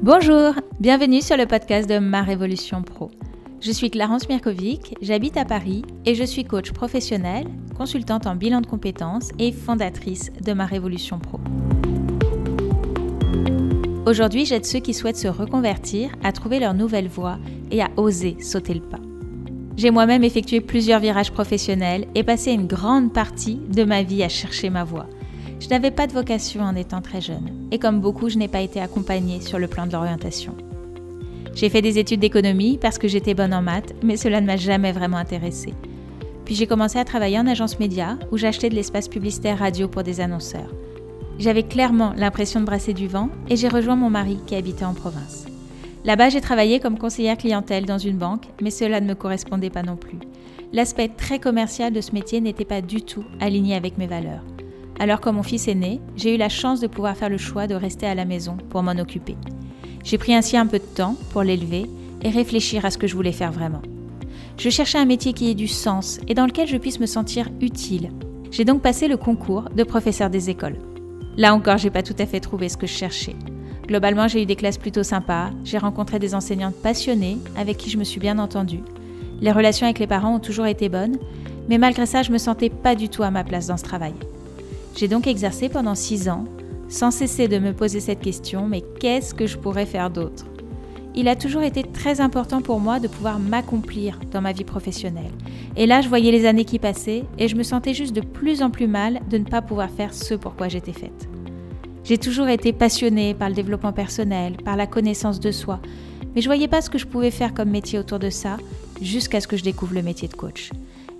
Bonjour, bienvenue sur le podcast de Ma Révolution Pro. Je suis Clarence Mirkovic, j'habite à Paris et je suis coach professionnelle, consultante en bilan de compétences et fondatrice de Ma Révolution Pro. Aujourd'hui, j'aide ceux qui souhaitent se reconvertir à trouver leur nouvelle voie et à oser sauter le pas. J'ai moi-même effectué plusieurs virages professionnels et passé une grande partie de ma vie à chercher ma voie je n'avais pas de vocation en étant très jeune, et comme beaucoup, je n'ai pas été accompagnée sur le plan de l'orientation. J'ai fait des études d'économie parce que j'étais bonne en maths, mais cela ne m'a jamais vraiment intéressée. Puis j'ai commencé à travailler en agence média où j'achetais de l'espace publicitaire radio pour des annonceurs. J'avais clairement l'impression de brasser du vent et j'ai rejoint mon mari qui habitait en province. Là-bas, j'ai travaillé comme conseillère clientèle dans une banque, mais cela ne me correspondait pas non plus. L'aspect très commercial de ce métier n'était pas du tout aligné avec mes valeurs. Alors que mon fils est né, j'ai eu la chance de pouvoir faire le choix de rester à la maison pour m'en occuper. J'ai pris ainsi un peu de temps pour l'élever et réfléchir à ce que je voulais faire vraiment. Je cherchais un métier qui ait du sens et dans lequel je puisse me sentir utile. J'ai donc passé le concours de professeur des écoles. Là encore, j'ai pas tout à fait trouvé ce que je cherchais. Globalement, j'ai eu des classes plutôt sympas, j'ai rencontré des enseignantes passionnées avec qui je me suis bien entendue. Les relations avec les parents ont toujours été bonnes, mais malgré ça, je me sentais pas du tout à ma place dans ce travail. J'ai donc exercé pendant six ans, sans cesser de me poser cette question, mais qu'est-ce que je pourrais faire d'autre? Il a toujours été très important pour moi de pouvoir m'accomplir dans ma vie professionnelle. Et là, je voyais les années qui passaient et je me sentais juste de plus en plus mal de ne pas pouvoir faire ce pour quoi j'étais faite. J'ai toujours été passionnée par le développement personnel, par la connaissance de soi, mais je voyais pas ce que je pouvais faire comme métier autour de ça jusqu'à ce que je découvre le métier de coach.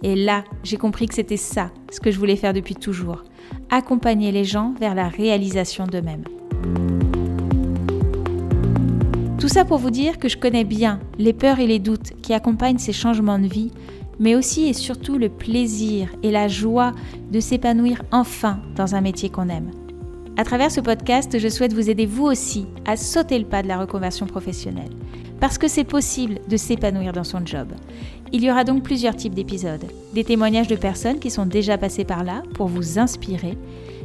Et là, j'ai compris que c'était ça, ce que je voulais faire depuis toujours, accompagner les gens vers la réalisation d'eux-mêmes. Tout ça pour vous dire que je connais bien les peurs et les doutes qui accompagnent ces changements de vie, mais aussi et surtout le plaisir et la joie de s'épanouir enfin dans un métier qu'on aime. À travers ce podcast, je souhaite vous aider vous aussi à sauter le pas de la reconversion professionnelle, parce que c'est possible de s'épanouir dans son job. Il y aura donc plusieurs types d'épisodes. Des témoignages de personnes qui sont déjà passées par là pour vous inspirer,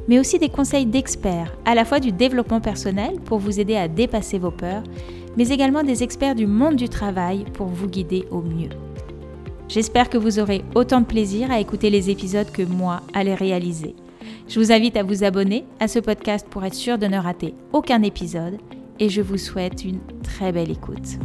mais aussi des conseils d'experts, à la fois du développement personnel pour vous aider à dépasser vos peurs, mais également des experts du monde du travail pour vous guider au mieux. J'espère que vous aurez autant de plaisir à écouter les épisodes que moi à les réaliser. Je vous invite à vous abonner à ce podcast pour être sûr de ne rater aucun épisode et je vous souhaite une très belle écoute.